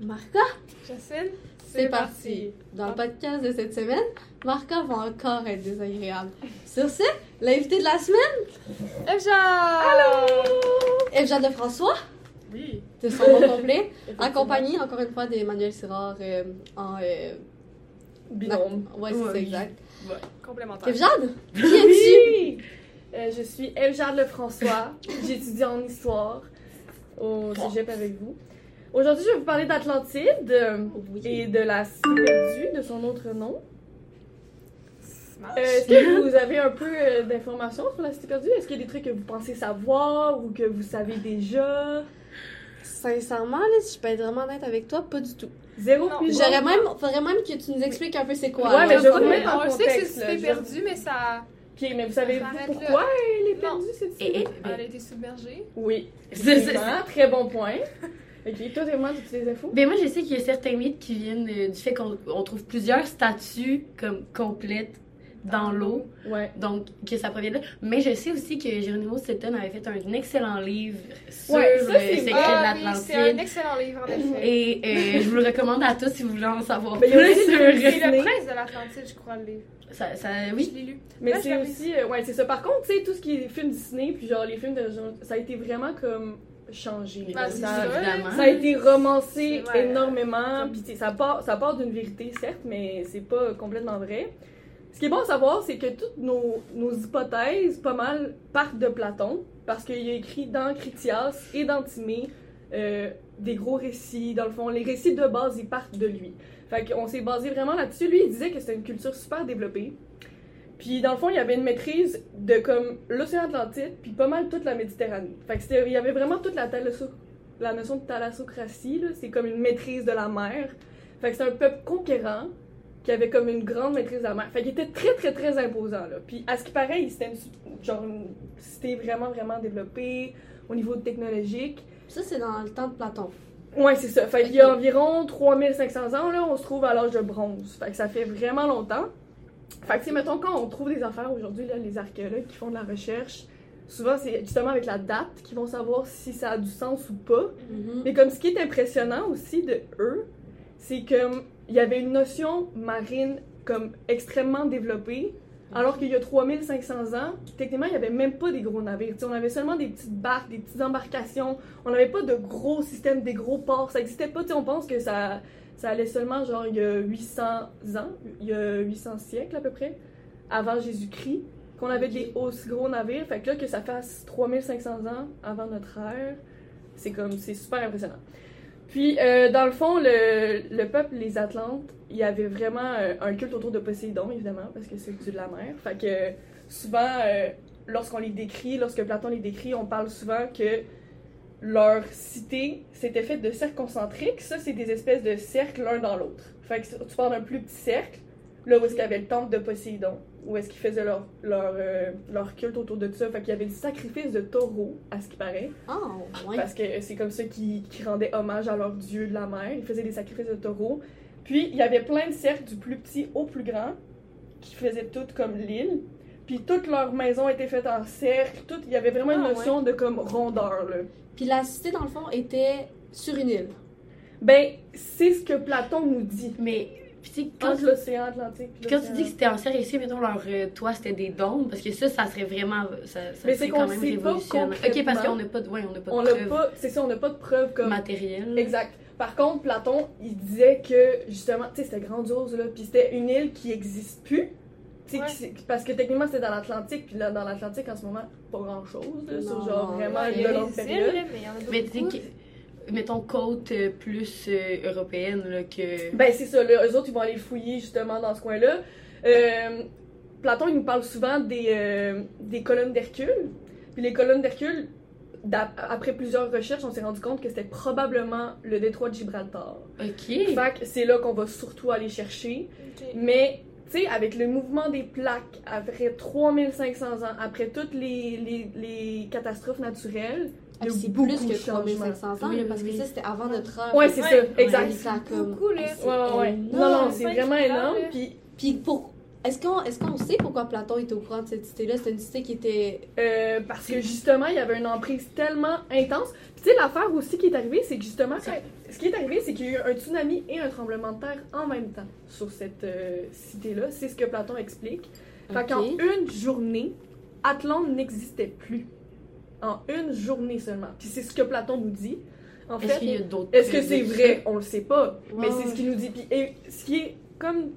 Marca, Jacine, c'est parti. Dans le podcast de cette semaine, Marca va encore être désagréable. Sur ce, l'invité de la semaine, Evja! Allô! Evja de François, Oui. de son nom complet, accompagné encore une fois d'Emmanuel Sirard euh, en. euh, Binôme. Ouais, c'est Oui. exact. Complémentaire. Evjade, qui es-tu? Oui! Euh, je suis Evjade Lefrançois. J'étudie en histoire au cégep avec vous. Aujourd'hui, je vais vous parler d'Atlantide et de la cité perdue, de son autre nom. Euh, Est-ce que vous avez un peu euh, d'informations sur la cité perdue? Est-ce qu'il y a des trucs que vous pensez savoir ou que vous savez déjà? Sincèrement, là, si je peux être vraiment honnête avec toi, pas du tout. Zéro Non. plus J'aurais même, faudrait même que tu nous expliques un peu c'est quoi. Ouais, là. mais je vais vous mettre en on sait que contexte, c'est cité je- perdu, mais ça. Ok, mais vous savez s'arrête pourquoi elle est perdue, cette Et, cité? et- Elle a été submergée. Oui. C'est- Effectivement, Très bon point. Ok, toi, Théma, tu as des infos? Ben moi, je sais qu'il y a certains mythes qui viennent euh, du fait qu'on on trouve plusieurs statues comme complètes dans l'eau, Ouais. donc que ça provient de là. Mais je sais aussi que Geronimo Stilton avait fait un excellent livre sur Ouais, ça, le c'est secret Ah de oui, c'est un excellent livre, en effet. Et euh, je vous le recommande à tous si vous voulez en savoir Ben, il y a plus aussi sur... le- C'est le prince de l'Atlantide, je crois, le livre. Ça, ça, Je oui. l'ai lu. Mais je c'est aussi. euh, ouais, c'est ça. Par contre, tu sais, tout ce qui est films Disney, puis genre les films de. genre, Ça a été vraiment comme changé. C'est ça, ça a été romancé vrai. énormément. Puis ça part, ça part d'une vérité, certes, mais c'est pas complètement vrai. Ce qui est bon à savoir, c'est que toutes nos, nos hypothèses, pas mal, partent de Platon, parce qu'il a écrit dans Critias et dans Timée euh, des gros récits. Dans le fond, les récits de base, ils partent de lui. Fait qu'on s'est basé vraiment là-dessus. Lui, il disait que c'était une culture super développée. Puis dans le fond, il y avait une maîtrise de comme l'océan Atlantique, puis pas mal toute la Méditerranée. Fait que il y avait vraiment toute la, la notion de thalassocratie. C'est comme une maîtrise de la mer. Fait que c'est un peuple conquérant qui avait comme une grande maîtrise de la mer. Fait qu'il était très, très, très imposant, là. Puis à ce qui paraît, c'était une, genre une cité vraiment, vraiment développée au niveau technologique. Ça, c'est dans le temps de Platon. Ouais, c'est ça. Fait qu'il y a environ 3500 ans, là, on se trouve à l'âge de bronze. Fait que ça fait vraiment longtemps. Fait que, mettons, quand on trouve des affaires aujourd'hui, là, les archéologues qui font de la recherche, souvent, c'est justement avec la date qu'ils vont savoir si ça a du sens ou pas. Mhm. Mais comme ce qui est impressionnant aussi de eux, c'est que il y avait une notion marine comme extrêmement développée, alors qu'il y a 3500 ans, techniquement, il n'y avait même pas des gros navires. Tu sais, on avait seulement des petites barques, des petites embarcations. On n'avait pas de gros systèmes, des gros ports. Ça n'existait pas. On pense que ça, ça allait seulement genre il y a 800 ans, il y a 800 siècles à peu près, avant Jésus-Christ, qu'on avait des aussi gros navires. Fait que là, que ça fasse 3500 ans avant notre ère, c'est comme, c'est super impressionnant. Puis, euh, dans le fond, le, le peuple, les Atlantes, il y avait vraiment euh, un culte autour de Poséidon, évidemment, parce que c'est le dieu de la mer. Fait que souvent, euh, lorsqu'on les décrit, lorsque Platon les décrit, on parle souvent que leur cité s'était faite de cercles concentriques. Ça, c'est des espèces de cercles l'un dans l'autre. Fait que tu pars d'un plus petit cercle, là où est-ce qu'il y avait le temple de Poséidon, où est-ce qu'ils faisaient leur, leur, euh, leur culte autour de ça. Fait qu'il y avait du sacrifice de taureaux, à ce qui paraît. Oh, ouais. Parce que c'est comme ça qu'ils qu'ils rendaient hommage à leur dieu de la mer. Ils faisaient des sacrifices de taureaux. Puis, il y avait plein de cercles du plus petit au plus grand qui faisaient toutes comme l'île. Puis, toutes leurs maisons étaient faites en cercle. Tout, il y avait vraiment une Ah, notion de comme rondeur, là. Puis la cité, dans le fond, était sur une île. Ben, c'est ce que Platon nous dit. Mais, puis tu sais, quand, Entre l'océan Atlantique quand tu dis que c'était en serre ici, mettons, leur euh, toit, c'était des dômes, parce que ça, ça serait vraiment... Ça, ça c'est quand qu'on même révolutionnaire. Ok, parce qu'on n'a pas de... Ouais, on n'a pas On de n'a preuves pas, c'est ça, on n'a pas de preuves comme matérielles. Exact. Par contre, Platon, il disait que justement, tu sais, c'était grandiose là, puis c'était une île qui existe plus. Ouais. parce que techniquement c'était dans l'Atlantique, puis là dans l'Atlantique en ce moment, pas grand chose, là, sur genre vraiment Ouais, une a longue période. là, mais il y en a Mais beaucoup. tu sais, que- mettons, côte euh, plus euh, européenne, là, que... Ben c'est ça, là, eux autres ils vont aller fouiller justement dans ce coin-là. Euh, Platon il nous parle souvent des, euh, des colonnes d'Hercule. Puis les colonnes d'Hercule, après plusieurs recherches, on s'est rendu compte que c'était probablement le détroit de Gibraltar. Ok. Fait que c'est là qu'on va surtout aller chercher. Mais, tu sais, avec le mouvement des plaques, après 3500 ans, après toutes les, les, les catastrophes naturelles, Ah, c'est beaucoup plus que changements. 3500 ans, Oui, parce oui. que ça, c'était avant notre heure. Ouais, c'est Ouais. ça, exact. Ça, comme... Beaucoup, là. C'est Ouais, ouais, ouais. énorme. Non, non, c'est vraiment énorme. Puis, Puis pour Est-ce qu'on est qu'on sait pourquoi Platon était au courant de cette cité-là? C'était une cité qui était. Euh, parce que justement, il y avait une emprise tellement intense. Puis tu sais, l'affaire aussi qui est arrivée, c'est que justement, quand- ce qui est arrivé, c'est qu'il y a eu un tsunami et un tremblement de terre en même temps sur cette euh, cité-là. C'est ce que Platon explique. Fait Ok. qu'en une journée, Atlante n'existait plus. En une journée seulement. Puis c'est ce que Platon nous dit. En Est-ce fait, qu'il y a d'autres est-ce que c'est vrai? On le sait pas. mais c'est ce qu'il nous dit. Puis, et ce qui est comme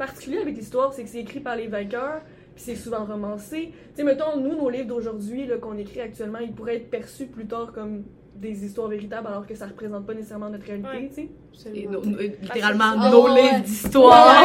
particulier avec l'histoire, c'est que c'est écrit par les vainqueurs, puis c'est souvent romancé. Tu sais, mettons, nous, nos livres d'aujourd'hui, là, qu'on écrit actuellement, ils pourraient être perçus plus tard comme des histoires véritables, alors que ça représente pas nécessairement notre réalité, Ouais. tu sais. Littéralement Ah, nos livres d'histoire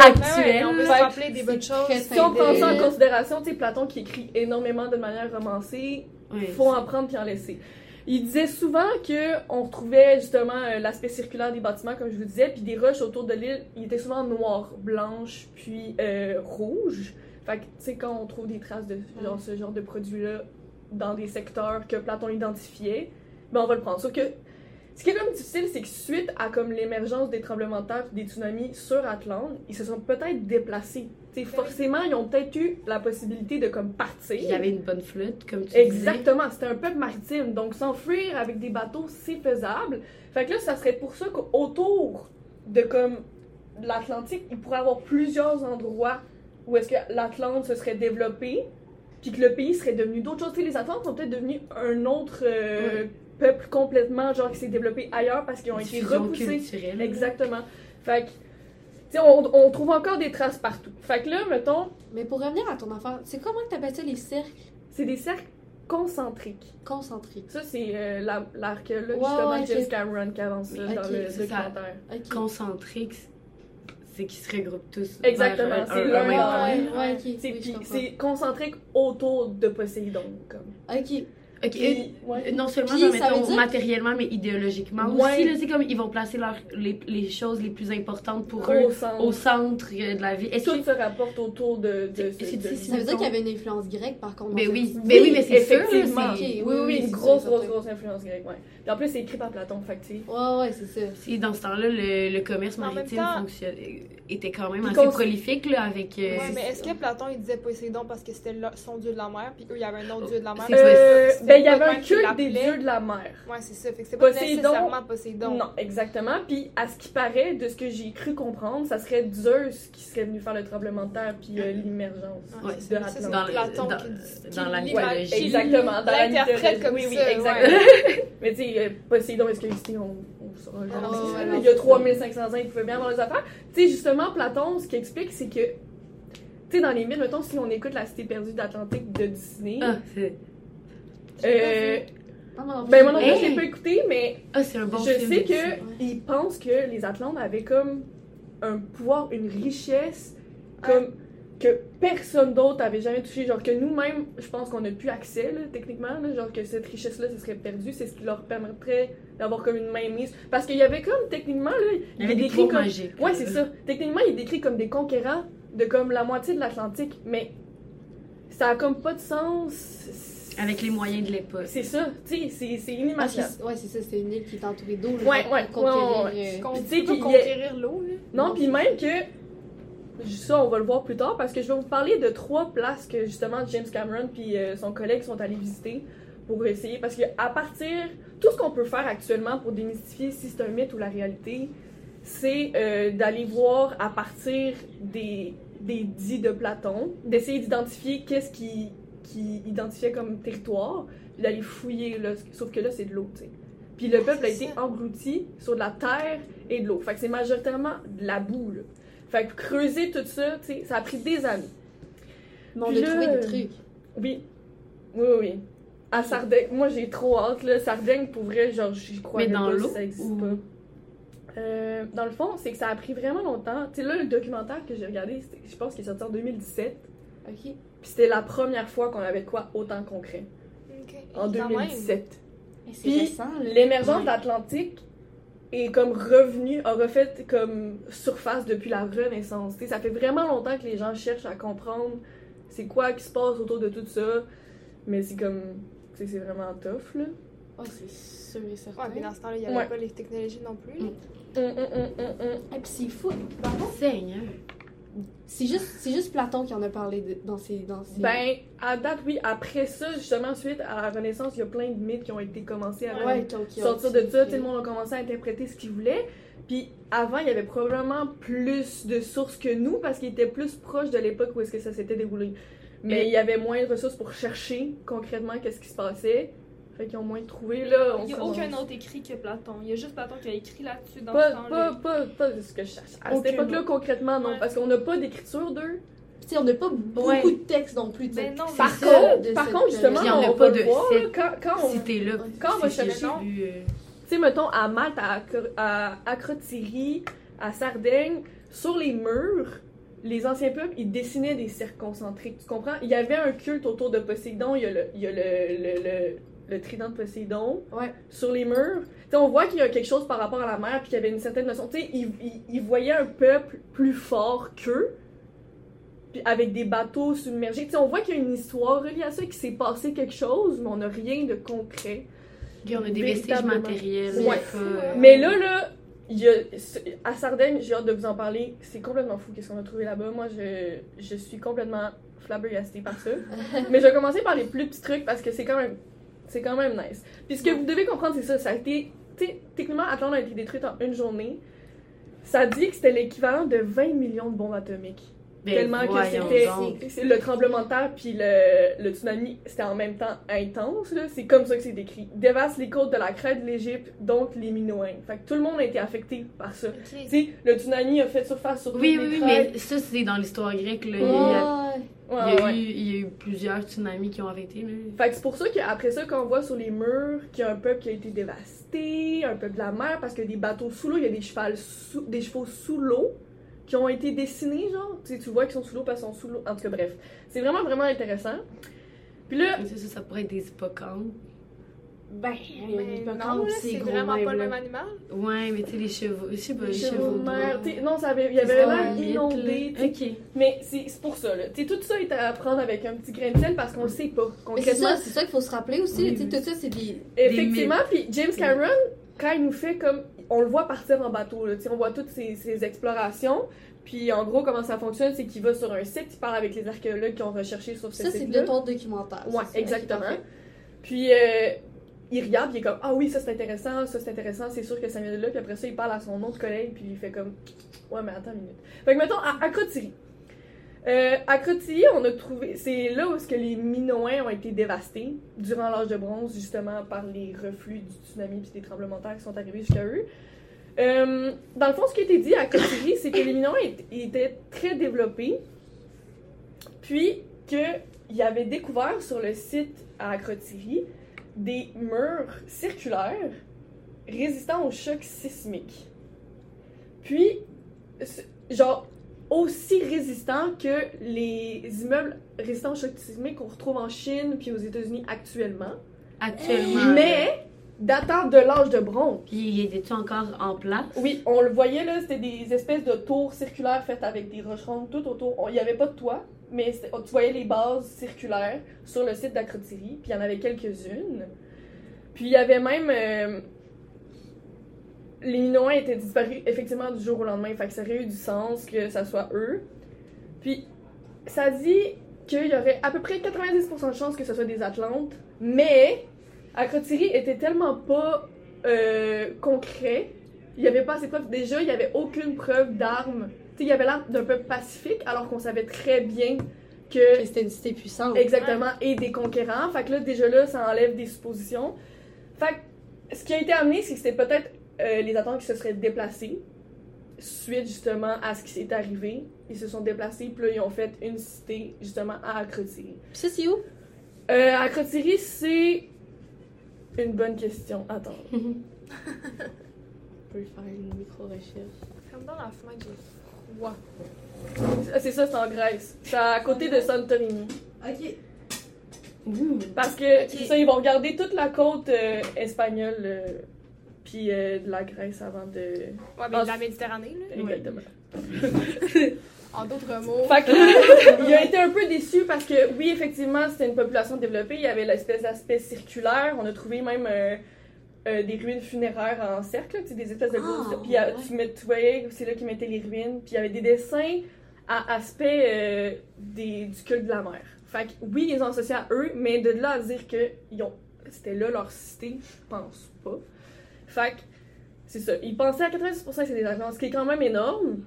actuels. on peut se rappeler des bonnes choses. Si on prend ça en considération, tu sais, Platon qui écrit énormément de manière romancée, Ouais, faut en prendre puis en laisser. Il disait souvent que on retrouvait justement euh, l'aspect circulaire des bâtiments, comme je vous disais, puis des roches autour de l'île, ils étaient souvent noires, blanches, puis euh, rouges. Fait que, tu sais, quand on trouve des traces de genre, ce genre de produits-là dans des secteurs que Platon identifiait, ben on va le prendre. Sauf que ce qui est comme difficile, c'est que suite à comme l'émergence des tremblements de terre des tsunamis sur Atlante, ils se sont peut-être déplacés. Tu sais, forcément, ils ont peut-être eu la possibilité de comme partir. Il y avait une bonne flotte, comme tu. Exactement, c'était un peuple maritime, donc s'enfuir avec des bateaux, c'est faisable. Fait que là, ça serait pour ça qu'autour de comme l'Atlantique, il pourrait y avoir plusieurs endroits où est-ce que l'Atlante se serait développée, puis que le pays serait devenu d'autres choses. Tu sais, les Atlantes sont peut-être devenus un autre euh, peuple complètement, genre qui s'est développé ailleurs parce qu'ils ont été repoussés. culturelle. Exactement. Fait que, on, on trouve encore des traces partout. Fait que là, mettons, Mais pour revenir à ton affaire, c'est comment que t'appelles ça les cercles? c'est des cercles concentriques. concentriques? Ça, c'est euh, la- l'archéologue, Ouais, justement, ouais, James. Cameron, qui avance ça Ok, dans le documentaire. Ok. Concentrique, c'est qu'ils se regroupent tous. Exactement, c'est un- l'un. Ouais, Oui, c'est concentrique autour de Poséidon. Comme. Ok. Ok, Puis, ouais. non seulement Puis, genre, mettons, dire- matériellement, mais idéologiquement Ouais. aussi. C'est comme ils vont placer leur, les, les choses les plus importantes pour eux Au centre. au centre euh, de la vie. Est-ce Tout que se rapporte autour de, de, ce- de- c'est- Ça veut dire qu'il y avait une influence grecque par contre. Mais cette oui, mais oui, mais c'est sûr, effectivement. oui, oui, oui, oui, une grosse, grosse, grosse influence grecque, ouais. En plus, c'est écrit par Platon, fait que tu sais. Ouais, ouais, c'est ça. Et dans ce temps-là, le, le commerce Mais maritime temps- fonctionnait- était quand même assez prolifique là, avec. euh, Ouais, mais est-ce que Platon il disait Poséidon parce que c'était son dieu de la mer, puis eux il y avait un autre dieu de la mer? Euh, c'était ben, il y avait un culte des dieux de la mer. Ouais, c'est ça. Fait que c'est pas Poséidon- nécessairement Poséidon. Non, exactement. Puis à ce qui paraît, de ce que j'ai cru comprendre, ça serait Zeus qui serait venu faire le tremblement de terre puis euh, l'émergence. Ouais, Ouais, de c'est Dans Platon dans- qui- dans qui la mythologie. Exactement, dans la l'interprète mythologie. comme oui, oui, ça, exactement. Mais tu sais, euh, Poséidon, est-ce qu'il existait? On, on le saura jamais. Ah. Il y a 3500 ans, il pouvait bien avoir les affaires. Tu sais, justement, Platon, ce qu'il explique, c'est que, tu sais, dans les mythes, mettons, si on écoute La Cité perdue d'Atlantique de Disney, Ah, c'est euh, Non, non, ben moi non plus, Hey! je l'ai pas écouté, mais ah, c'est un bon je film. sais de Disney. que ils pensent que les Atlantes avaient comme un pouvoir, une richesse, comme que personne d'autre avait jamais touché. Genre que nous-mêmes, je pense qu'on n'a plus accès, là, techniquement. là, genre que cette richesse-là, ce serait perdu. C'est ce qui leur permettrait d'avoir comme une mainmise. Parce qu'il y avait comme, techniquement, là, Il y avait est des décrit comme... magiques. Ouais, c'est ça. Techniquement, il est décrit comme des conquérants de comme la moitié de l'Atlantique, mais ça a comme pas de sens. Avec les moyens de l'époque. C'est ça, tu sais, c'est- c'est Ah, inimaginable. c'est- ouais, c'est ça, c'est une île qui est entourée d'eau. Ouais, ouais, conquérir, ouais, ouais, euh, tu sais conquérir l'eau, là. Non, puis même que ça, on va le voir plus tard parce que je vais vous parler de trois places que justement James Cameron puis euh, son collègue sont allés visiter pour essayer parce que à partir tout ce qu'on peut faire actuellement pour démystifier si c'est un mythe ou la réalité, c'est euh, d'aller voir à partir des des dits de Platon, d'essayer d'identifier qu'est-ce qui qui identifiait comme territoire, puis d'aller fouiller là, sauf que là c'est de l'eau, tu sais. Puis le peuple a été englouti sur de la terre et de l'eau. Fait que c'est majoritairement de la boue, là. Fait que creuser tout ça, tu sais, ça a pris des années. Mais on a là, trouvé des trucs. Oui. Oui, oui, oui. À Sardaigne, moi j'ai trop hâte, là. Sardaigne, pour vrai, genre, j'y crois Mais dans pas l'eau si ça existe ou- pas. Euh, dans le fond, c'est que ça a pris vraiment longtemps. Tu sais, là, le documentaire que j'ai regardé, je pense qu'il est sorti en 2017. Ok. Puis c'était la première fois qu'on avait quoi autant concret. Ok. En Quand même. 2017. Mais c'est Puis. L'émergence d'Atlantique est comme revenue, a refait comme surface depuis la Renaissance. Tu sais, ça fait vraiment longtemps que les gens cherchent à comprendre c'est quoi qui se passe autour de tout ça. Mais c'est comme, tu sais, c'est vraiment tough, là. Ouais, c'est sûr et certain. Ouais, puis dans ce temps-là, il n'y avait Ouais. pas les technologies non plus. là. Hum, hum, hum, hum, hum. Et puis c'est fou. Seigneur. C'est juste, juste Platon qui en a parlé de- dans ses. Dans ses... Ben, à date, oui. Après ça, justement, suite à la Renaissance, il y a plein de mythes qui ont été commencés à ouais, sortir de ça. Tout le monde a commencé à interpréter ce qu'ils voulaient. Puis avant, il y avait probablement plus de sources que nous parce qu'ils étaient plus proches de l'époque où est-ce que ça s'était déroulé. Mais Et- il y avait moins de ressources pour chercher concrètement qu'est-ce qui se passait. Fait qu'ils ont moins trouvé, là. On Il n'y a aucun autre écrit que Platon. Il y a juste Platon qui a écrit là-dessus dans ce Pas, temps-là. pas, pas, pas de ce que je cherche. À Aucun cette époque-là, concrètement, non. Ouais. Parce qu'on n'a pas d'écriture d'eux. Tu sais, on n'a pas beaucoup Ouais. de textes non plus. Ben non, Par ça, contre, de par contre, justement, a on pas va de voir, là, quand, quand on... Si là, Quand on va chercher- euh, Tu sais, mettons, à Malte, à, Acro- à Acrotiri, à Sardaigne, sur les murs, les anciens peuples, ils dessinaient des cercles concentriques, tu comprends? Il y avait un culte autour de Poséidon, il y a le, il y a le, le, le, le trident de Poséidon Ouais. sur les murs. On voit qu'il y a quelque chose par rapport à la mer, puis qu'il y avait une certaine notion. Tu sais, ils, ils voyaient un peuple plus fort qu'eux, puis avec des bateaux submergés. Tu sais, on voit qu'il y a une histoire reliée à ça, qu'il s'est passé quelque chose, mais on n'a rien de concret. on a des vestiges matériels. Ouais. euh, Mais là, là, il y a, à Sardaigne, j'ai hâte de vous en parler. C'est complètement fou qu'est-ce qu'on a trouvé là-bas. Moi, je, je suis complètement flabbergastée par ça. Mais je vais commencer par les plus petits trucs parce que c'est quand même, c'est quand même nice. Puis ce que vous devez comprendre, c'est ça. Ça a été, techniquement, Atlanta a été détruite en une journée. Ça dit que c'était l'équivalent de 20 millions de bombes atomiques. Ben, Tellement que c'était le tremblement de terre puis le, le tsunami, c'était en même temps intense. C'est comme ça que c'est décrit. Dévaste les côtes de la crête de l'Égypte, donc les Minoens. Fait que tout le monde a été affecté par ça. Ok. Tu sais, le tsunami a fait surface sur Oui, oui, les mais ça, c'est dans l'histoire grecque. Là. Il y a, Ouais. il y Ouais, a ouais. eu, il y a eu plusieurs tsunamis qui ont arrêté. Fait que c'est pour ça qu'après ça, quand on voit sur les murs qu'il y a un peuple qui a été dévasté, un peuple de la mer, parce qu'il y a des bateaux sous l'eau, il y a des, sous- des chevaux sous l'eau qui ont été dessinés, genre. Tu sais, tu vois qu'ils sont sous l'eau parce qu'ils sont sous l'eau. En tout cas, bref. C'est vraiment, vraiment intéressant. Puis là, Mais ça, ça, ça pourrait être des hippocampes. Ben, Mais pas non, c'est vraiment même, pas le même animal. Ouais, mais tu sais, les chevaux. Je sais pas, les, les chevaux, chevaux de mer, non, ça avait, il y avait l'air inondé. Ok. Mais c'est c'est pour ça, là. Tu sais, tout ça est à prendre avec un petit grain de sel parce qu'on le sait pas. Mais c'est Concrètement, ça, c'est ça qu'il faut se rappeler aussi. Oui, tu sais, oui. tout ça, c'est des. Effectivement, puis James Cameron, quand il nous fait comme. On le voit partir en bateau, là, on voit toutes ses, ses explorations. Puis en gros, comment ça fonctionne, c'est qu'il va sur un site, il parle avec les archéologues qui ont recherché sur ce Ça, c'est de ton documentaire. Ça, exactement. Puis euh, il regarde, puis il est comme Ah oui, ça c'est intéressant, ça c'est intéressant, c'est sûr que ça vient de là. Puis après ça, il parle à son autre collègue, puis il fait comme Ouais, mais attends une minute. Fait que mettons, à Akrotiri. Euh, à Akrotiri, on a trouvé. C'est là où est-ce que les Minoens ont été dévastés durant l'âge de bronze, justement par les reflux du tsunami puis des tremblements de terre qui sont arrivés jusqu'à eux. Euh, dans le fond, ce qui a été dit à Akrotiri, c'est que les Minoens étaient- très développés, puis qu'ils avaient découvert sur le site à Akrotiri des murs circulaires résistants aux chocs sismiques. Puis, genre, aussi résistants que les immeubles résistants aux chocs sismiques qu'on retrouve en Chine puis aux États-Unis actuellement. Actuellement. Mais datant de l'âge de bronze. Puis, il était encore en place? Oui, on le voyait là, c'était des espèces de tours circulaires faites avec des roches rondes tout autour. Il n'y avait pas de toit, mais c'était- tu voyais les bases circulaires sur le site d'Akrotiri, puis il y en avait quelques-unes. Puis il y avait même. euh, les Minoens étaient disparus effectivement du jour au lendemain, fait que ça aurait eu du sens que ça soit eux. Puis ça dit qu'il y aurait à peu près 90% de chances que ce soit des Atlantes, mais Akrotiri était tellement pas euh, concret il n'y avait pas assez de preuves. Déjà, il n'y avait aucune preuve d'armes. Tu sais, il y avait l'air d'un peuple pacifique, alors qu'on savait très bien que. Que C'était une cité puissante. Exactement, et des conquérants. Fait que là, déjà là, ça enlève des suppositions. Fait que ce qui a été amené, c'est que c'était peut-être euh, les Atlantes qui se seraient déplacés suite justement à ce qui s'est arrivé. Ils se sont déplacés, puis là, ils ont fait une cité justement à Akrotiri. Puis ça, c'est où? Euh, Akrotiri, c'est une bonne question. Attends. On peut faire une micro-recherche. Ferme dans la fenêtre, j'ai froid. Ah, C'est ça, c'est en Grèce. C'est à côté de Santorini. Ok. Ouh. Parce que, ça, ils vont regarder toute la côte euh, espagnole, euh, puis euh, de la Grèce avant de... Ouais, mais Ah, de la Méditerranée, là. Exactement. En d'autres mots. Fait que là, il a été un peu déçu parce que, oui, effectivement, c'était une population développée. Il y avait l'espèce d'aspect circulaire. On a trouvé même euh, euh, des ruines funéraires en cercle, des espèces de Ah, grosses- Puis ouais. tu, mets- tu voyais, c'est là qu'ils mettaient les ruines. Puis il y avait des dessins à aspect des, du culte de la mer. Fait que oui, ils ont associé à eux, mais de là à dire que ils ont, c'était là leur cité, je pense pas. Fait que c'est ça. Ils pensaient à 90% que c'est des Atlantes, ce qui est quand même énorme.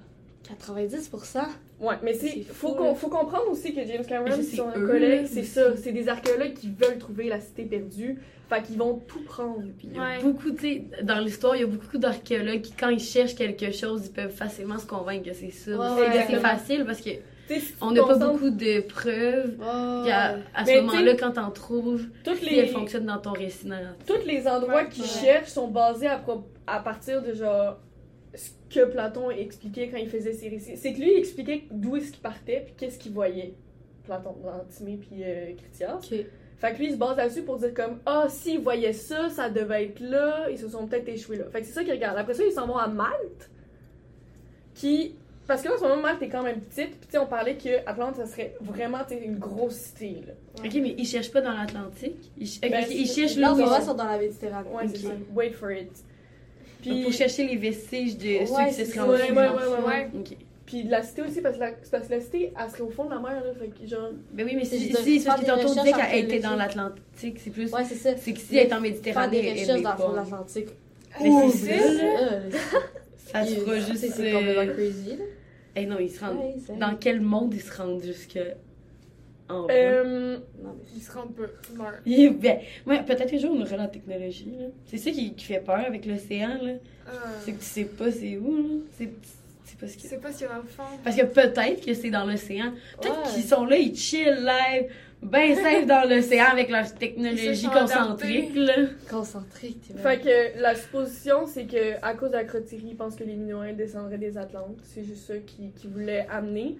90%? Ouais, mais c'est, faut, là. faut comprendre aussi que James Cameron, son eux, collègue, c'est ça. c'est- des archéologues qui veulent trouver la cité perdue. Fait qu'ils vont tout prendre. Puis il y a Ouais. beaucoup, tu sais, dans l'histoire, il y a beaucoup d'archéologues qui, quand ils cherchent quelque chose, ils peuvent facilement se convaincre que c'est ça. Ouais, C'est- facile parce que si on n'a pas beaucoup de preuves. Oh. Puis à, à ce moment-là, quand t'en trouves, toutes si les, elle fonctionne dans ton récit narratif. tous les endroits Ouais, qu'ils ouais. cherchent sont basés à, pro- à partir de genre ce que Platon expliquait quand il faisait ses récits. C'est que lui il expliquait d'où est-ce qu'il partait puis qu'est-ce qu'il voyait. Platon, dans Timée puis euh, Critias. Fait que lui il se base là-dessus pour dire comme ah s'ils voyaient ça, ça devait être là, ils se sont peut-être échoués là. Fait que c'est ça qu'ils regardent. Après ça ils s'en vont à Malte, qui parce que là, en ce moment Malte est quand même petite. Puis tu sais on parlait que Atlante ça serait vraiment une grosse cité là. Ok, mais ils cherchent pas dans l'Atlantique? Ils, ch- Ben, ils c'est- cherchent Là, en ils sont. dans la Méditerranée. Ouais c'est Ok. ça. Wait for it. Donc, Pour chercher les vestiges de Ouais, ceux qui se c'est seraient ça. Ouais, enfuis. ouais, ouais, ouais. Puis de la cité aussi, parce que la, c'est parce que la cité, elle serait au fond de la mer, là. Fait que genre. Ben oui, mais C'est si, juste de si c'est parce que faire des tantôt on disait qu'elle était dans l'Atlantique, c'est plus. Ouais, c'est ça. C'est que si elle est en Faire Méditerranée, des elle recherches est dans le fond de pas. l'Atlantique. Mais Ouh, c'est c'est ça, ça. se fera c'est- juste. C'est euh, complètement crazy, là? Eh non, ils se rendent. Ouais, c'est- Dans quel monde ils se rendent jusque. En? Euh, Non, mais- Ils se rendent peu. Ils ben, ouais, peut-être qu'un jour on aura la technologie. là. C'est ça qui, qui fait peur avec l'océan. là. Euh, C'est que tu sais pas c'est où. là. C'est c'est pas ce Je que. sais pas s'il y a dans le fond. Parce que peut-être que c'est dans l'océan. Peut-être Ouais. qu'ils sont là, ils chill live, ben safe dans l'océan avec leur technologie concentrique. Là. T'es fait que la supposition, c'est que à cause de la crotterie, ils pensent que les Minoens descendraient des Atlantes. C'est juste ça qu'ils voulaient amener.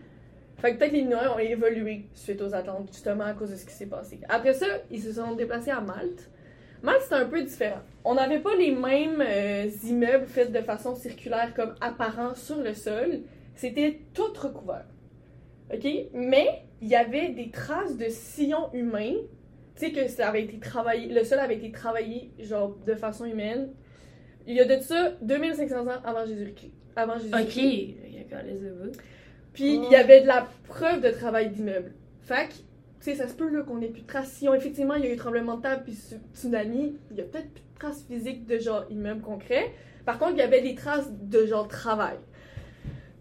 Fait que peut-être que les Minoens ont évolué suite aux Atlantes, justement à cause de ce qui s'est passé. Après ça, ils se sont déplacés à Malte. Malte, c'était un peu différent. On n'avait pas les mêmes euh, immeubles faits de façon circulaire comme apparent sur le sol. C'était tout recouvert. OK? Mais il y avait des traces de sillons humains. Tu sais que ça avait été travaillé, le sol avait été travaillé genre de façon humaine. Il y a de ça 2500 ans avant Jésus-Christ. Avant Jésus-Christ. Ok, il y a quand les. Puis Oh. il y avait de la preuve de travail d'immeuble. Fait que, tu sais, ça se peut là qu'on ait plus de traces. Si on- effectivement il y a eu tremblement de terre puis su- tsunami, il y a peut-être plus de traces physiques de genre immeuble concret. Par contre, il y avait des traces de genre travail.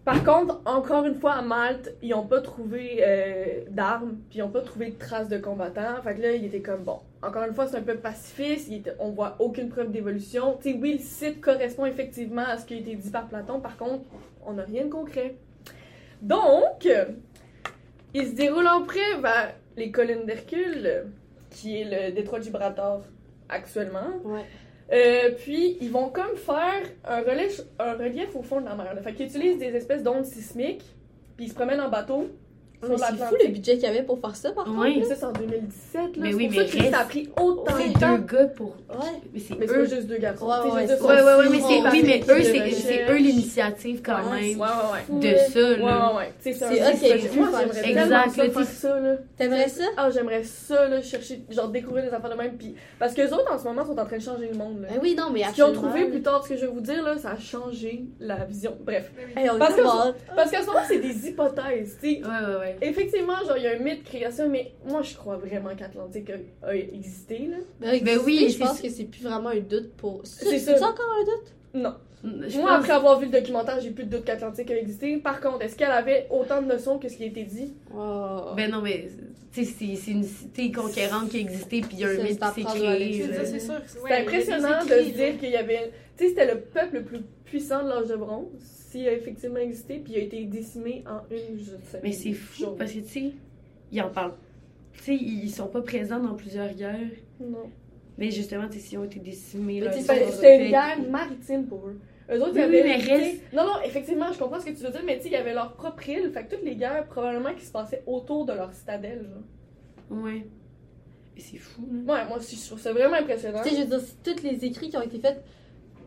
Par contre, encore une fois, à Malte, ils n'ont pas trouvé euh, d'armes, puis ils n'ont pas trouvé de traces de combattants. Fait que là, ils étaient comme, bon, encore une fois, c'est un peu pacifiste, il était- on voit aucune preuve d'évolution. Tu sais, oui, le site correspond effectivement à ce qui a été dit par Platon, par contre, on n'a rien de concret. Donc, il se déroule en près vers les collines d'Hercule, qui est le détroit de Gibraltar actuellement. Euh, puis, ils vont comme faire un relief, un relief au fond de la mer. là. Fait qu'ils utilisent des espèces d'ondes sismiques, puis ils se promènent en bateau Mais c'est fou le budget qu'il y avait pour faire ça, par contre. Mais ça, c'est en 2017. Là. Mais c'est oui, mais ça que ça a pris autant C'est de temps. deux gars pour. Ouais. Mais c'est Mais c'est eux. juste deux garçons. Ouais, ouais, c'est- Ouais, mais, c'est, oui, mais eux, c'est, c'est eux l'initiative quand Ouais, même Ouais, ouais, ouais. de ça, là. ouais, ouais. C'est C'est pu Moi, faire j'aimerais ça. tellement Exact, ça là. T'aimerais ça? Ah, j'aimerais ça, là, chercher, genre découvrir des affaires de même. Puis... Parce que les autres, en ce moment, sont en train de changer le monde, là. Ben oui, non, mais Ce qu'ils ont trouvé plus tard, ce que je vais vous dire, là, ça a changé la vision. Bref. Parce qu'en ce moment, c'est des hypothèses, tu sais. Ouais, ouais, ouais. Effectivement, genre, il y a un mythe ça, mais moi, je crois vraiment qu'Atlantique a, a existé, là. Ben, Ben oui, je pense que c'est plus vraiment un doute pour. C'est C'est ça. encore un doute? Non. Je moi, pense- après avoir vu le documentaire, j'ai plus de doute qu'Atlantique a existé. Par contre, est-ce qu'elle avait autant de notions que ce qui a été dit? Oh. Ben non, mais tu sais, c'est, c'est une cité conquérante qui existait, puis il y a un Ça, mythe qui s'est créé. Ça. C'est impressionnant de se dire qu'il y avait. Tu sais, c'était le peuple le plus puissant de l'âge de bronze, s'il a effectivement existé, puis il a été décimé en une je sais, Mais c'est fou, journée. parce que tu sais, ils en parlent. Tu sais, ils sont pas présents dans plusieurs guerres. Non. Mais justement, tu sais, s'ils ont été décimés, ils C'était une guerre maritime pour eux. Eux autres, Oui, ils avaient. oui, mais reste- Non, non, effectivement, je comprends ce que tu veux dire, mais tu sais, il y avait leur propre île, fait que toutes les guerres, probablement, qui se passaient autour de leur citadelle, genre. Ouais. Mais c'est fou, là. Ouais, moi aussi, je trouve ça vraiment impressionnant. Tu sais, je veux dire, si tous les écrits qui ont été faits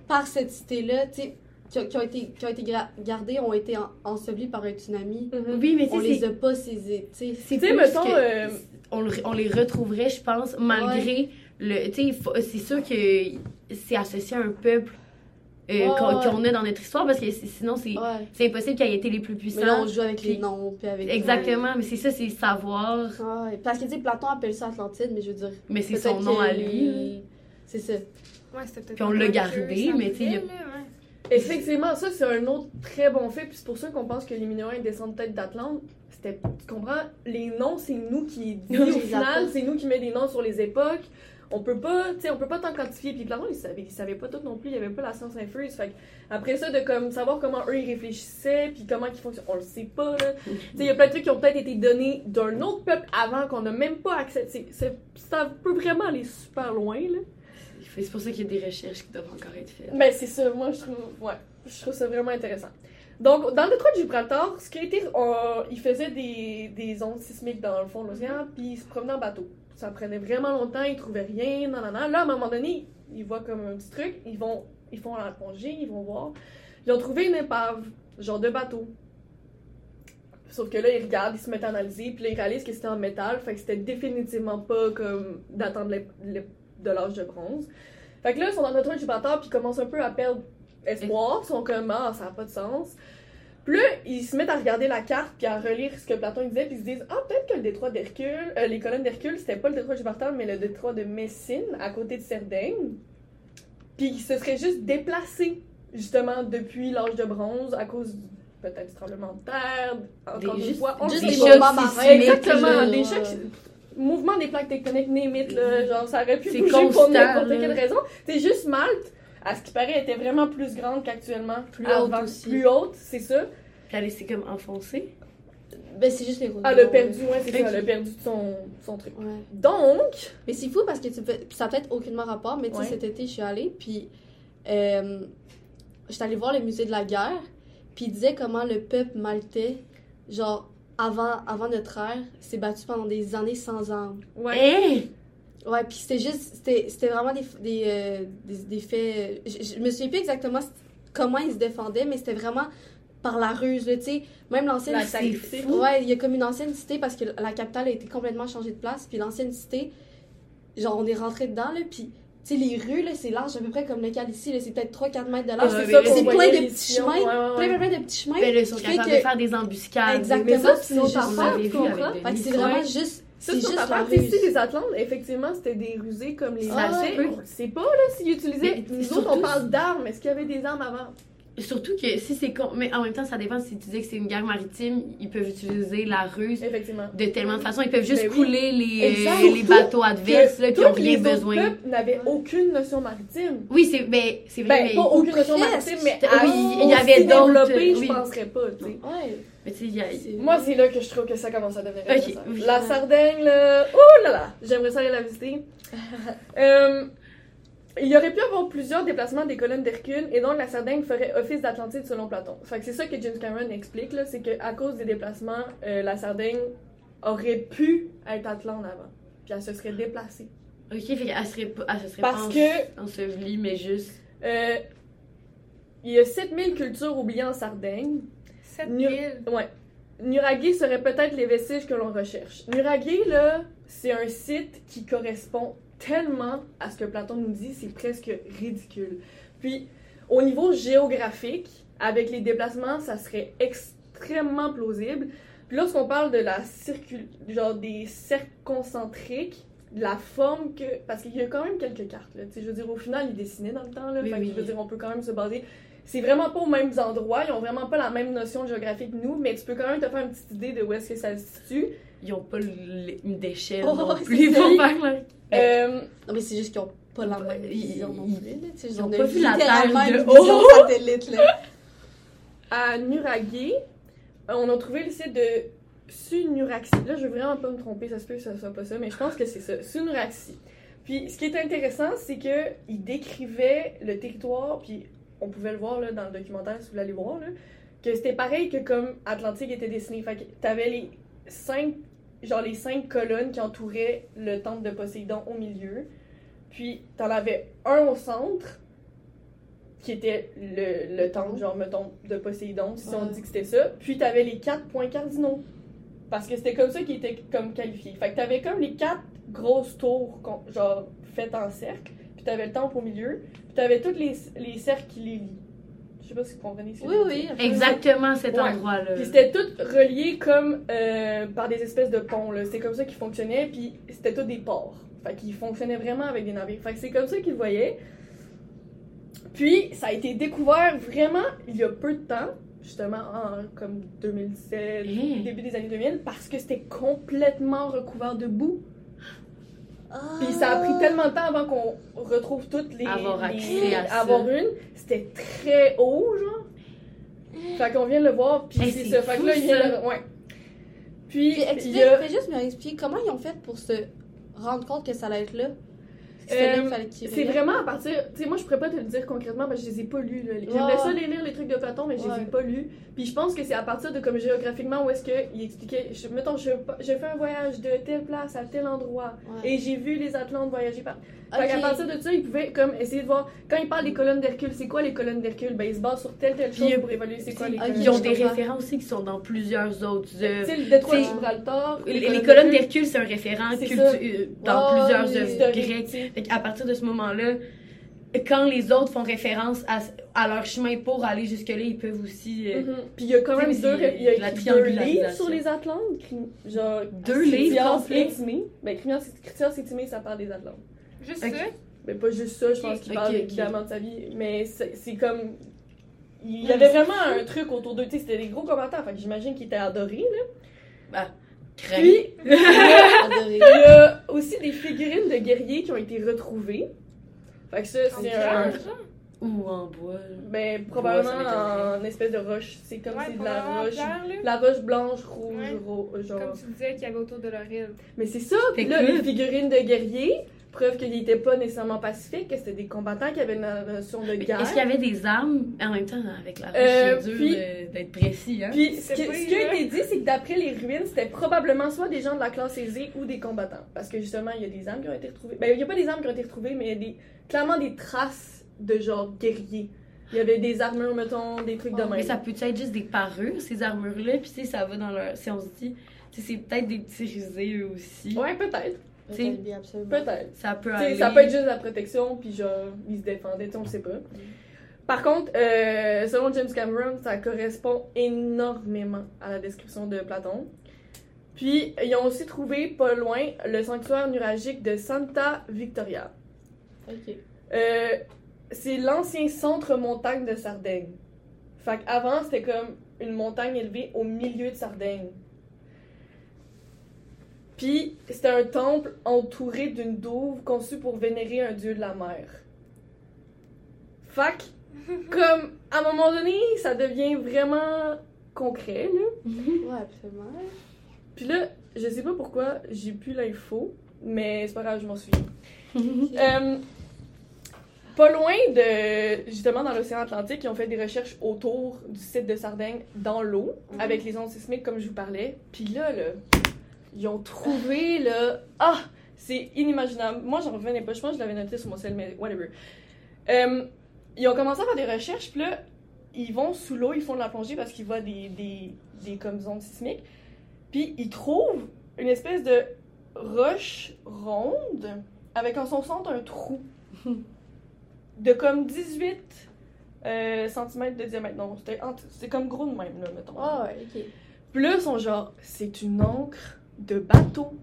par cette cité-là, tu sais, qui, ont- qui ont été, qui ont été gardés, ont été en- ensevelis par un tsunami. Mhm. Oui, mais On tu sais, les a pas saisés, tu sais. mettons, que- euh, on, le- on les retrouverait, je pense, malgré le. Tu sais, c'est sûr que c'est associé à un peuple euh, Ouais, qu'on ouais. qu'on a dans notre histoire parce que c'est- sinon c'est Ouais. c'est impossible qu'ils aient été les plus puissants. Mais là, on joue avec les puis- noms, puis avec... Exactement, mais c'est ça, c'est savoir, Ouais. Parce que, tu sais, Platon appelle ça Atlantide, mais je veux dire... mais c'est son nom à lui. C'est ça. Ouais, c'était peut-être Puis on l'a gardé, mais tu sais, Effectivement, ça c'est un autre très bon fait, puis c'est pour ça qu'on pense que les Minoens descendent peut-être d'Atlante. C'était, tu comprends, les noms c'est nous qui dit au final, c'est nous qui met des noms sur les époques. On peut pas, tu sais, on peut pas tant quantifier. Puis Platon, il savait, il savait pas tout non plus, il y avait pas la science infuse. Fait après ça, de comme savoir comment eux ils réfléchissaient, puis comment ils fonctionnent, on le sait pas là. Tu sais, il y a plein de trucs qui ont peut-être été donnés d'un autre peuple avant qu'on n'a même pas accès. c'est- ça peut vraiment aller super loin là. C'est pour ça qu'il y a des recherches qui doivent encore être faites. Ben, c'est ça, moi je trouve, ouais, je trouve ça vraiment intéressant. Donc, dans le détroit de Gibraltar, ce qui a été, euh, il faisait des, des ondes sismiques dans le fond de l'océan, puis il se promenait en bateau. Ça prenait vraiment longtemps, ils trouvaient rien, nan, nan, nan. Là, à un moment donné, ils voient comme un petit truc, ils vont, ils font la plongée, ils vont voir. Ils ont trouvé une épave, genre de bateau. Sauf que là, ils regardent, ils se mettent à analyser, puis ils réalisent que c'était en métal, fait que c'était définitivement pas comme datant de l'ép- l'ép- de l'âge de bronze. Fait que là, ils sont dans le détroit de Gibraltar, puis ils commencent un peu à perdre espoir. Ils sont comme, ah, ça n'a pas de sens. Puis là, ils se mettent à regarder la carte, puis à relire ce que Platon disait, puis ils se disent, ah, peut-être que le détroit d'Hercule, euh, les colonnes d'Hercule, c'était pas le détroit de Gibraltar, mais le détroit de Messine, à côté de Sardaigne. Puis ils se seraient juste déplacés, justement, depuis l'âge de bronze, à cause du- peut-être du tremblement de terre, encore Des- fois. On des marins. Exactement, des chocs mouvement des plaques tectoniques, name it, là, genre ça aurait pu bouger pour constant, n'importe là. quelle raison. C'est juste Malte, à ce qui paraît, était vraiment plus grande qu'actuellement. Plus haute aussi. Plus haute, c'est ça. Puis elle est c'est comme enfoncée. Ben, c'est juste les routes. Elle a perdu, ouais, c'est ça, elle a perdu son, son truc. Ouais. Donc, Mais c'est fou parce que tu peux- ça a peut-être aucunement rapport, mais tu sais, Ouais. cet été, je suis allée, puis euh, j'étais allée voir le musée de la guerre, puis il disait comment le peuple maltais, genre, avant, avant notre ère, s'est battu pendant des années sans armes. ouais. Hey! Ouais, puis c'était juste, c'était c'était vraiment des, des, euh, des, des faits. Je, je me souviens plus exactement comment ils se défendaient, mais c'était vraiment par la ruse, tu sais. Même l'ancienne La cité. Ouais, il y a comme une ancienne cité parce que la capitale a été complètement changée de place, puis l'ancienne cité, genre, on est rentré dedans, là, puis. Tu sais, les rues, là, c'est large à peu près comme le cadre ici, là, c'est peut-être 3-4 mètres de Ah, large. c'est mais ça qu'on c'est plein de les petits chemins, ouais, ouais, plein, plein, plein de petits chemins. Ben là, ils sont capables que- de faire des embuscades. Exactement, Mais ça, c'est c'est juste affaire, ça, tu comprends? c'est vraiment juste, Ça, c'est c'est juste juste la partie ici des Atlantes, effectivement, c'était des rusés comme les. On sait pas, là, s'ils utilisaient. Mais Nous autres, on parle d'armes. Est-ce qu'il y avait des armes avant? Surtout que si c'est con... Mais en même temps, ça dépend si tu dis que c'est une guerre maritime, ils peuvent utiliser la ruse Effectivement. de tellement de façons. Ils peuvent juste Ben oui. couler les, les bateaux adverses, là, qui ont Tous les rien autres besoin. peuples n'avaient aucune notion maritime. Oui, c'est ben, c'est vrai, Ben, mais... pas aucune notion maritime, mais Oui, à- il y avait d'autres, je oui. penserais pas, tu sais. Ouais. mais tu sais, il y a- Moi, c'est là que je trouve que ça commence à devenir Ok, intéressant. oui. La Sardaigne, là, oh là là, j'aimerais ça aller la visiter. Euh, il y aurait pu avoir plusieurs déplacements des colonnes d'Hercule et donc la Sardaigne ferait office d'Atlantide selon Platon. Fait que c'est ça que James Cameron explique, là, c'est qu'à cause des déplacements, euh, la Sardaigne aurait pu être Atlante avant. Puis elle se serait déplacée. Ok, fait qu'elle serait. Elle se serait Parce pas que ensevelie, mais juste... euh, il y a 7000 cultures oubliées en Sardaigne. 7000. Ouais. Nuraghi serait peut-être les vestiges que l'on recherche. Nuraghi, là, c'est un site qui correspond tellement à ce que Platon nous dit, c'est presque ridicule. Puis, au niveau géographique, avec les déplacements, ça serait extrêmement plausible. Puis lorsqu'on parle de la circul... genre des cercles concentriques, la forme que... Parce qu'il y a quand même quelques cartes, là. Je veux dire, au final, ils dessinaient dans le temps, là. Oui, fait que je veux dire, on peut quand même se baser... C'est vraiment pas aux mêmes endroits, ils ont vraiment pas la même notion géographique que nous, mais tu peux quand même te faire une petite idée de où est-ce que ça se situe. Ils ont pas une d'échelle Oh, non c'est plus. Ils vont faire leur- Euh, Non, mais c'est juste qu'ils ont pas la même Ils- vision non ils- plus, là. Tu sais, ils ont pas vu la Terre de haut. satellite, là. à Nuraghi, euh, on a trouvé le site de Sunuraxi. Là, je veux vraiment pas me tromper, ça se peut que ça soit pas ça, mais je pense que c'est ça, Sunuraxi. Puis, ce qui est intéressant, c'est que il décrivait le territoire, puis on pouvait le voir là, dans le documentaire, si vous l'allez voir, là, que c'était pareil que comme Atlantique était dessiné. Fait que t'avais les cinq, genre les cinq colonnes qui entouraient le temple de Poséidon au milieu. Puis, t'en avais un au centre, qui était le, le temple, genre, mettons, de Poséidon, si on dit que c'était ça. Puis, t'avais les quatre points cardinaux. Parce que c'était comme ça qui était comme qualifié. Fait que t'avais comme les quatre grosses tours, genre, faites en cercle. Puis t'avais le temple au milieu, puis t'avais tous les, les cercles qui les lient. Je sais pas si vous comprenez ce que Oui, oui. Exactement cet Ouais. endroit-là. Puis c'était tout relié comme euh, par des espèces de ponts. C'est comme ça qu'ils fonctionnaient, puis c'était tout des ports. Fait qu'ils fonctionnaient vraiment avec des navires. Fait que c'est comme ça qu'ils le voyaient. Puis ça a été découvert vraiment il y a peu de temps, justement en comme 2017, Hein? début des années 2000, parce que c'était complètement recouvert de boue. Puis ça a pris tellement de temps avant qu'on retrouve toutes les. Avoir les- accès à ça. avoir une. C'était très haut, genre. Fait qu'on vient de le voir, puis Hey, c'est ça. Fait que là, fou, il vient. Ouais. Puis, Puis il y a. juste me expliquer comment ils ont fait pour se rendre compte que ça allait être là. Euh, C'est vraiment à partir. Tu sais, moi, je pourrais pas te le dire concrètement parce que je les ai pas lus. J'aimerais Ouais. ça les lire, les trucs de Platon, mais je les ai Ouais. pas lus. Puis je pense que c'est à partir de comme géographiquement où est-ce qu'il expliquait. Je, mettons, je, je fais un voyage de telle place à tel endroit Ouais. et j'ai vu les Atlantes voyager par. Ok. Fait qu'à partir de ça, ils pouvaient comme essayer de voir. Quand ils parlent des colonnes d'Hercule, c'est quoi les colonnes d'Hercule? Ben, ils se basent sur telle, telle Puis, chose euh, pour évaluer c'est quoi les colonnes Ils ont des références aussi qui sont dans plusieurs autres. euh, Tu sais, le détroit de Gibraltar. les, les colonnes d'Hercule, c'est un référent cultu- euh, dans Oh, plusieurs œuvres grecques. à partir de ce moment-là, quand les autres font référence à, à leur chemin pour aller jusque-là, ils peuvent aussi. euh, Mhm. Puis il y a quand même deux, il y a deux livres sur les Atlantes. Genre, Deux livres. Ben, Critias et Timée, ça parle des Atlantes. Juste ça? Mais pas juste ça, je pense qu'il parle évidemment de sa vie. Mais c'est c'est comme. Il y avait vraiment un truc autour d'eux. Tu sais, c'était des gros combattants. Fait que j'imagine qu'ils étaient adorés. Là. crème. Puis, il Adoré. y a aussi des figurines de guerriers qui ont été retrouvées. Fait que ça, En c'est un. Ou en bois. Ben, probablement m'étonnerait. en espèce de roche. C'est comme Ouais, c'est de la roche. La roche blanche, rouge, Ouais. ro- genre. Comme tu disais qu'il y avait autour de leur île. Mais c'est ça, puis là, que- les figurines de guerriers, preuve qu'ils n'étaient pas nécessairement pacifiques, que c'était des combattants qui avaient une notion de guerre. Est-ce qu'il y avait des armes en même temps avec la? Euh, c'est dur d'être précis, hein? Puis ce, pas ce qui a été dit, c'est que d'après les ruines, c'était probablement soit des gens de la classe aisée ou des combattants. Parce que justement, il y a des armes qui ont été retrouvées. Ben, il n'y a pas des armes qui ont été retrouvées, mais il y a des, clairement des traces de genre guerriers. Il y avait des armures, mettons, des trucs de même. Mais ça peut être juste des parures, ces armures-là, puis tu sais, ça va dans leur. Si on se dit, tu sais, c'est peut-être des petits risés eux aussi. Ouais, peut-être. Peut-être bien, absolument. Peut-être. Ça peut aller. ça peut être juste la protection, puis genre, ils se défendaient, tu sais, on le sait pas. Par contre, euh, selon James Cameron, ça correspond énormément à la description de Platon. Puis, ils ont aussi trouvé, pas loin, le sanctuaire nuragique de Santa Victoria. Ok. Euh, c'est l'ancien centre montagne de Sardaigne. Fait qu'avant, c'était comme une montagne élevée au milieu de Sardaigne. Puis, c'était un temple entouré d'une douve conçue pour vénérer un dieu de la mer. Que, comme, à un moment donné, ça devient vraiment concret, là. Ouais, absolument. Puis là, je sais pas pourquoi j'ai plus l'info, mais c'est pas grave, je m'en souviens. Euh, pas loin de, justement, dans l'océan Atlantique, ils ont fait des recherches autour du site de Sardaigne dans l'eau, Mhm. avec les ondes sismiques, comme je vous parlais. Puis là, là, ils ont trouvé, là, ah, c'est inimaginable. Moi, j'en revenais pas, je pense que je l'avais noté sur mon sel, mais whatever. Euh, ils ont commencé à faire des recherches, puis là, ils vont sous l'eau, ils font de la plongée parce qu'ils voient des, des, des comme ondes sismiques. Puis ils trouvent une espèce de roche ronde avec en son centre un trou de comme 18 euh, cm de diamètre. Non, c'était comme gros de même, là, mettons. Ah ouais, ok. Ils sont genre, c'est une encre de bateau.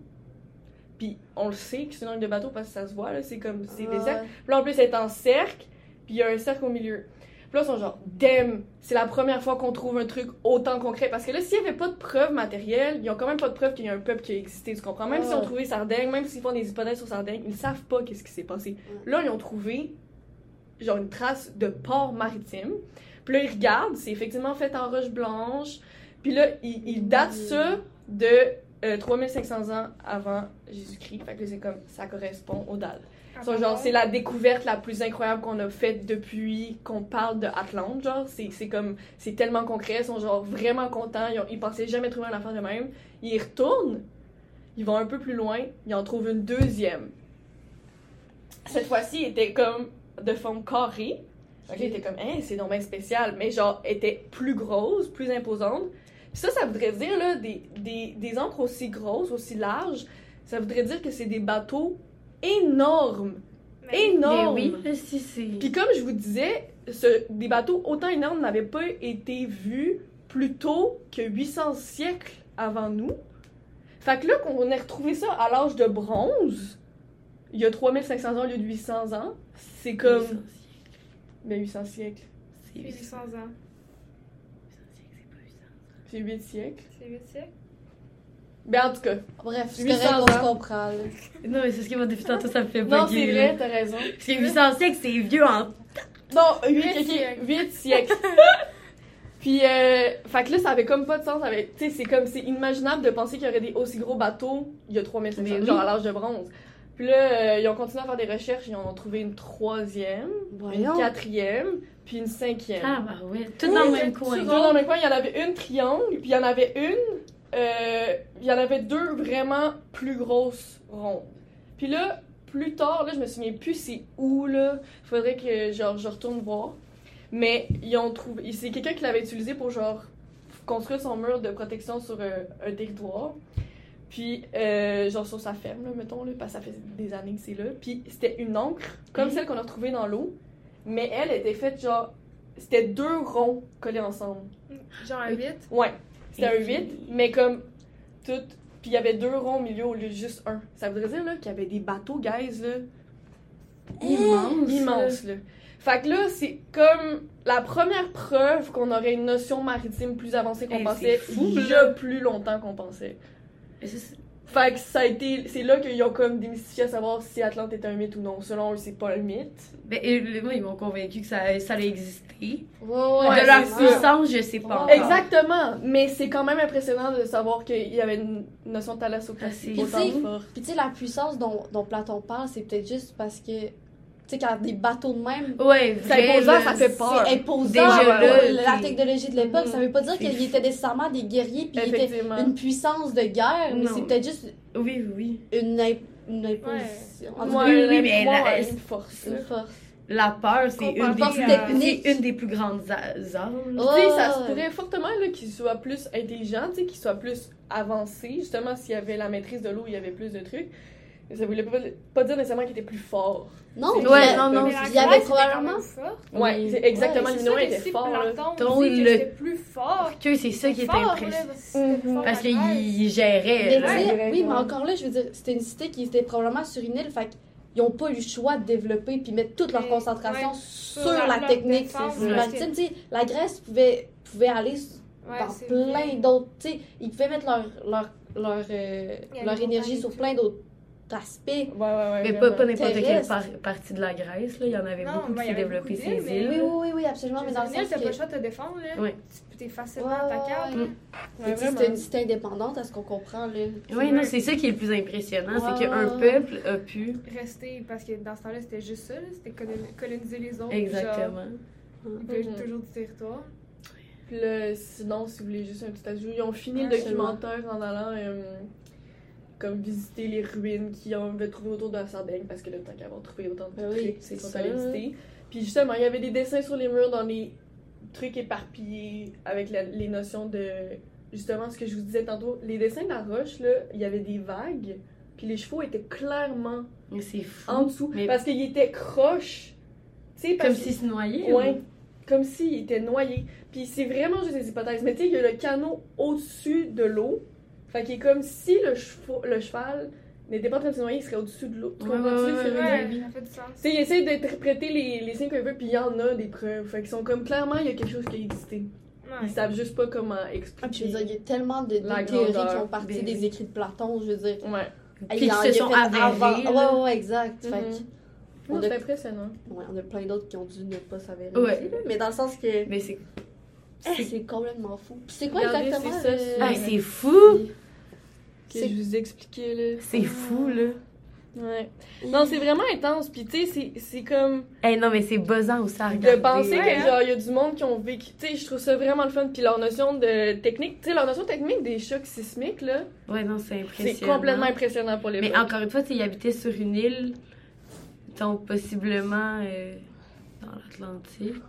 Puis on le sait que c'est une encre de bateau parce que ça se voit, là, c'est comme, c'est des cercles. Puis là, en plus, elle est en cercle, puis il y a un cercle au milieu. Puis là, ils sont genre, damn, c'est la première fois qu'on trouve un truc autant concret. Parce que là, s'il n'y avait pas de preuves matérielles, ils ont quand même pas de preuves qu'il y a un peuple qui a existé, tu comprends? Même Ouais. s'ils ont trouvé Sardaigne, même s'ils font des hypothèses sur Sardaigne, ils savent pas qu'est-ce qui s'est passé. Là, ils ont trouvé, genre, une trace de port maritime. Puis là, ils regardent, c'est effectivement fait en roche blanche. Puis là, ils, ils datent ça de euh, 3500 ans avant Jésus-Christ. Fait que c'est comme, ça correspond aux dalles. Ah, So, genre, c'est la découverte la plus incroyable qu'on a faite depuis qu'on parle de Atlante. Genre, c'est c'est comme, c'est tellement concret. Ils sont genre vraiment contents. Ils, ont, ils pensaient jamais trouver un affaire de même. Ils y retournent. Ils vont un peu plus loin. Ils en trouvent une deuxième. Cette fois-ci, était comme de forme carrée. Il était comme, hein, c'est donc bien spécial. Mais genre, était plus grosse, plus imposante. Ça, ça voudrait dire, là, des, des, des aussi grosses, aussi larges, ça voudrait dire que c'est des bateaux énormes. Mais énorme. Mais oui, si c'est. Puis comme je vous disais, ce- des bateaux autant énormes n'avaient pas été vus plus tôt que 800 siècles avant nous. Fait que là, qu'on ait retrouvé ça à l'âge de bronze, il y a 3500 ans au lieu de 800 ans, c'est comme... Ben 800 siècles. C'est 800 ans. C'est 8 siècles. C'est 8 siècles? Ben en tout cas. Bref, c'est 800 correct, on se ans. comprend. là. Non, mais c'est ce qui m'a depuis tantôt, ça me fait Non, bugger, c'est là. vrai, t'as raison. Parce que 800 siècles, c'est vieux en. Non, 8, Huit siècles. 8 siècles. Puis, euh, fait que là, ça avait comme pas de sens. avec- Tu sais, c'est comme, c'est inimaginable de penser qu'il y aurait des aussi gros bateaux il y a 3500 Mais oui. genre à l'âge de bronze. Puis là, euh, ils ont continué à faire des recherches, ils en ont trouvé une troisième, Voyons. une quatrième, puis une cinquième. Ah, bah ouais. Tout dans le même coin. Tout dans le même coin, il y en avait une triangle, puis il y en avait une, euh, il y en avait deux vraiment plus grosses rondes. Puis là, plus tard, là, je me souviens plus c'est où, là. Faudrait que, genre, je retourne voir. Mais ils ont trouvé. C'est quelqu'un qui l'avait utilisé pour, genre, construire son mur de protection sur euh, un territoire. Puis, euh, genre, sur sa ferme, là, mettons, là, parce que ça fait des années que c'est là. Puis, c'était une encre, comme celle qu'on a retrouvée dans l'eau. Mais elle était faite, genre, c'était deux ronds collés ensemble. Genre un 8. Ouais, c'était un Et 8, mais comme tout. Puis il y avait deux ronds au milieu au lieu de juste un. Ça voudrait dire là, qu'il y avait des bateaux, guys, là. Immense. Immenses, là. Fait que là, c'est comme la première preuve qu'on aurait une notion maritime plus avancée qu'on Hey, pensait a plus longtemps qu'on pensait. Fait que ça a été. C'est là qu'ils ont comme démystifié à savoir si Atlante était un mythe ou non. Selon eux, c'est pas un mythe. Ben, moi, ils m'ont convaincu que ça, ça allait exister. Ouais, ouais, Ouais, de leur puissance, je sais pas Ouais. Exactement! Mais c'est quand même impressionnant de savoir qu'il y avait une notion de thalassocratie Ah, autant forte. Puis tu sais, la puissance dont, dont Platon parle, c'est peut-être juste parce que, tu sais, quand des bateaux de même, Ouais, C'est imposant, ça fait peur. c'est imposant Déjà pour là, la technologie de l'époque. Mhm. Ça veut pas dire qu'ils étaient nécessairement des guerriers puis ils étaient une puissance de guerre, mais Non. c'est peut-être juste Oui, oui. une, imp- une imposition. Ouais, Oui, oui, mais la- une force. une force. La peur, c'est une, des Force plus- une des grandes armes. Sais, ça se pourrait fortement là, qu'il soit plus intelligent, tu sais, qu'il soit plus avancé. Justement, s'il y avait la maîtrise de l'eau, il y avait plus de trucs. Mais ça voulait pas, pas dire nécessairement qu'il était plus fort. Non, Ouais, a- non, non, Mais il la y avait était probablement-. Ouais, c'est exactement. Ouais, le était si fort. Ton le- c'était plus fort. Que c'est ça qui là, impressionnant. parce qu'il gérait. Mais là. tu sais, Ouais, oui, mais ouais. encore là, je veux dire, c'était une cité qui était probablement sur une île, fait qu'ils n'ont pas eu le choix de développer puis mettre toute leur concentration ouais, sur sur la, technique ouais. maritime. La Grèce pouvait, pouvait aller Ouais, dans plein d'autres. Tu sais, ils pouvaient mettre leur, leur, leur, euh, leur énergie sur plein d'autres aspects. Ouais, ouais, ouais. Mais pas, pas n'importe quelle par- partie de la Grèce. Là. Il y en avait Non, beaucoup ben, qui il y développaient beaucoup ces mais- îles. Oui, oui, oui, oui, absolument. Je Mais dans le sens t'as que. pas le choix de te défendre, là. Ouais. Tu t'es facilement attaquable. ouais. C'était une cité indépendante, à ce qu'on comprend. Là. Oui, non, c'est ça qui est le plus impressionnant, Ouais, c'est qu'un peuple a pu. Rester, parce que dans ce temps-là, c'était juste ça, c'était colon- coloniser les autres. Exactement. Veulent Mhm. toujours du territoire. Puis là, sinon, si vous voulez juste un petit ajout, ils ont fini le documentaire en allant euh, comme visiter les ruines qu'ils avaient trouvées autour de la Sardaigne parce que le temps qu'avoir trouvé autant de oui, trucs, c'est ça. allés visiter. Puis justement, il y avait des dessins sur les murs dans les trucs éparpillés avec la- les notions de justement ce que je vous disais tantôt. Les dessins de la roche, là, il y avait des vagues, puis les chevaux étaient clairement fou. en dessous Mais- parce qu'ils étaient croches. Comme s'ils se noyaient. Ouais, comme s'il était noyé. Puis c'est vraiment juste des hypothèses. Mais tu sais, il y a le canot au-dessus de l'eau. Fait qu'il est comme si le, le cheval n'était pas en train de se noyer, il serait au-dessus de l'eau. Tu? Ouais, ça fait du sens. Tu sais, il essaie d'interpréter les, les signes qu'il veut, puis il y en a des preuves. Fait qu'ils sont comme clairement, il y a quelque chose qui a existé. Ouais. Ils savent juste pas comment Ah, puis je veux expliquer. dire, il y a tellement de, de théories qui ont parti Ben des écrits de Platon, je veux dire. Ouais. Puis en- qui il se sont fait avérés. Ouais, ouais, exact. Fait Mhm. que- Non, On c'est a- impressionnant. Ouais, on a plein d'autres qui ont dû ne pas s'avérer. Ouais. aussi, là, Mais dans le sens que. Mais c'est. Eh, c'est complètement fou. C'est quoi Regardez, exactement c'est Ah, c'est fou! Que je vous ai expliqué, là. C'est fou, là. Ouais. Non, c'est vraiment intense. Puis tu sais, c'est- comme. Eh non, mais c'est buzzant aussi à regarder. de penser Ouais, que hein? genre il y a du monde qui ont vécu tu sais je trouve ça vraiment le fun puis leur notion de technique tu sais leur notion technique des chocs sismiques là Ouais, non, c'est impressionnant. c'est complètement impressionnant pour les Mais encore une fois, tu sais, ils habitaient sur une île, donc possiblement euh, dans l'Atlantique.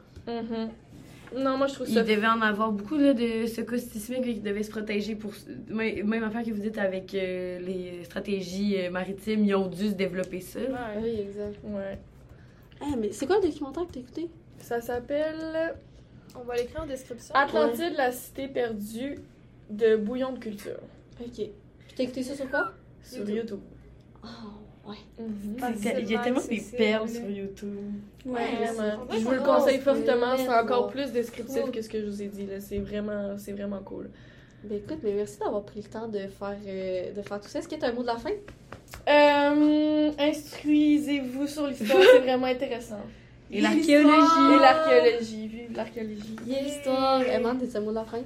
Non moi je trouve Il ça devait en avoir beaucoup là, de secousses sismiques qui devaient se protéger pour. Même même affaire que vous dites avec euh, les stratégies euh, maritimes, ils ont dû se développer ça. Ouais. Oui, exact. ouais Ah, mais c'est quoi le documentaire que t'as écouté? Ça s'appelle On va l'écrire en description. Atlantide, la cité perdue de Bouillon de culture Ok. Puis t'as écouté ça sur quoi? sur YouTube. YouTube. Oh, ouais. Ah, Il y a- c'est il y a le tellement des perles sur YouTube. Ouais, vraiment. Je vous le conseille fortement. C'est encore plus descriptif cool. que ce que je vous ai dit. là. C'est vraiment, c'est vraiment cool. Ben écoute, mais merci d'avoir pris le temps de faire, euh, de faire tout ça. Est-ce que t'as un mot de la fin? Euh, instruisez-vous sur l'histoire, c'est vraiment intéressant. Et Et l'archéologie. l'archéologie, vive l'archéologie. Il y a l'histoire. Emma, t'as un mot de la fin?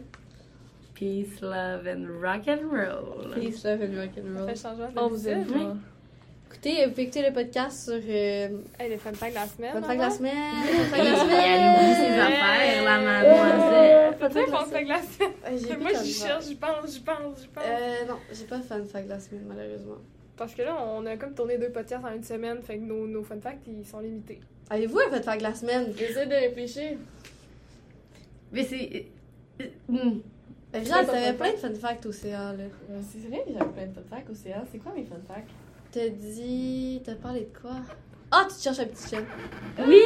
Peace, love and rock and roll. Peace, love and rock and Ça roll. fait changement On vous aime. Écoutez, vous pouvez écouter le podcast sur euh, Hey, les fun facts de la semaine. Fun Fact de la semaine. Fun Fact de la semaine. elle oublie ses affaires, la mademoiselle. Fun fact, de la semaine. Moi, j'y cherche, j'y pense, j'y pense, j'y pense. Euh, non, j'ai pas Fun Fact de la semaine, malheureusement. Parce que là, on a comme tourné deux podcasts en une semaine, fait que nos, nos fun facts, ils sont limités. Avez-vous un Fun Fact de la semaine? J'essaie de réfléchir. Mais c'est. pas t'avais plein de Fun Fact au CA, là. C'est vrai que j'avais plein de fun facts au CA. C'est quoi mes fun facts? T'as dit. T'as parlé de quoi? Ah, tu te cherches un petit chien. Oui!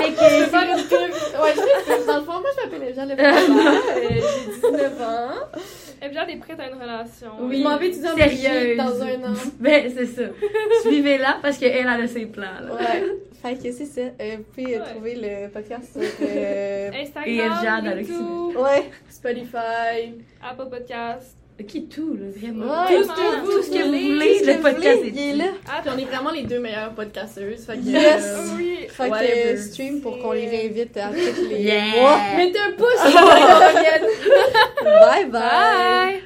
Fait Je que vais faire une pub. Ouais, je sais, dans le fond, moi, je m'appelle Jeanne Le euh, J'ai 19 ans. Et bien, est prête à une relation. Oui. Je m'en vais étudier en. Belgique dans un an. Ben, c'est ça. Suivez-la parce qu'elle, elle a ses plans, là. Ouais. fait que c'est ça. Euh, vous pouvez euh, Ouais. trouver le podcast sur. euh, Instagram, Et YouTube, Ouais. Spotify. Apple Podcast. Qui tout, là, vraiment? Ouais, tout, tout, tout, tout ce que vous voulez, le podcast voulez, est il est là. Puis on est vraiment les deux meilleures podcasteuses. Fait que, Yes. euh, Oui. Fait que Whatever. euh, stream pour qu'on les réinvite à tous les Yeah. mois. Mettez un pouce sur la Bye bye. Bye!